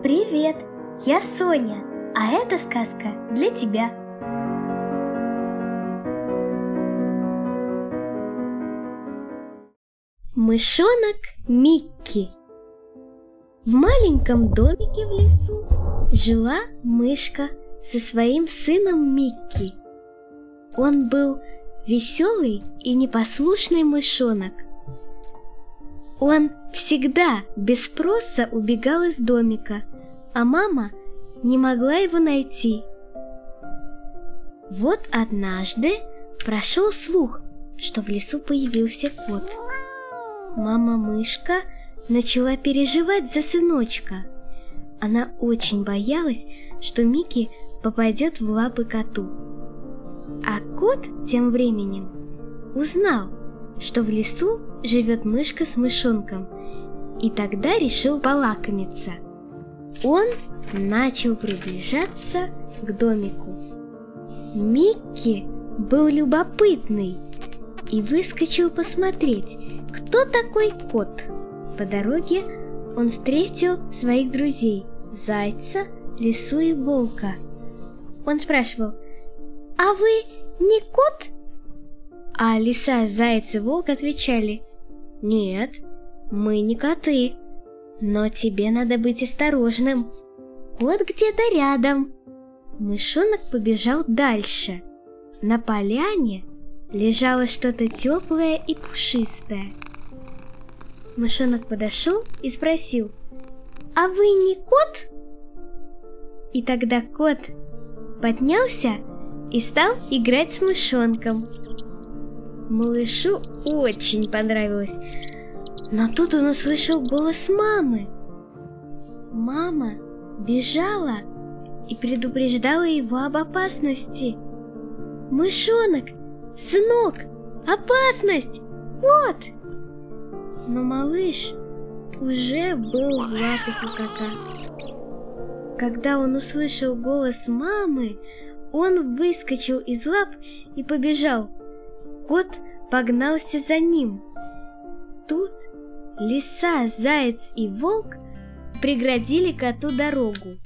Привет, я Соня, а эта сказка для тебя. Мышонок Микки В маленьком домике в лесу жила мышка со своим сыном Микки. Он был веселый и непослушный мышонок. Он всегда без спроса убегал из домика, а мама не могла его найти. Вот однажды прошел слух, что в лесу появился кот. Мама-мышка начала переживать за сыночка. Она очень боялась, что Микки попадет в лапы коту. А кот тем временем узнал, что в лесу живет мышка с мышонком, и тогда решил полакомиться. Он начал приближаться к домику. Микки был любопытный и выскочил посмотреть, кто такой кот. По дороге он встретил своих друзей – зайца, лису и волка. Он спрашивал, «А вы не кот?» А лиса, заяц и волк отвечали «Нет, мы не коты, но тебе надо быть осторожным. Кот где-то рядом». Мышонок побежал дальше. На поляне лежало что-то теплое и пушистое. Мышонок подошел и спросил «А вы не кот?» И тогда кот поднялся и стал играть с мышонком. Малышу очень понравилось. Но тут он услышал голос мамы. Мама бежала и предупреждала его об опасности. «Мышонок! Сынок! Опасность! Вот!» Но малыш уже был в лапах у кота. Когда он услышал голос мамы, он выскочил из лап и побежал – Кот погнался за ним. Тут лиса, заяц и волк преградили коту дорогу.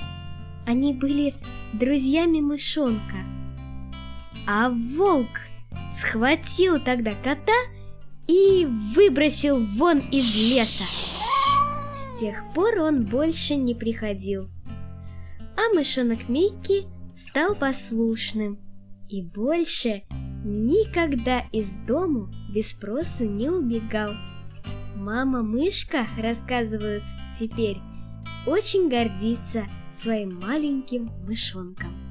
Они были друзьями мышонка. А волк схватил тогда кота и выбросил вон из леса. С тех пор он больше не приходил. А мышонок Микки стал послушным и больше никогда из дому без спроса не убегал. Мама-мышка, рассказывают теперь, очень гордится своим маленьким мышонком.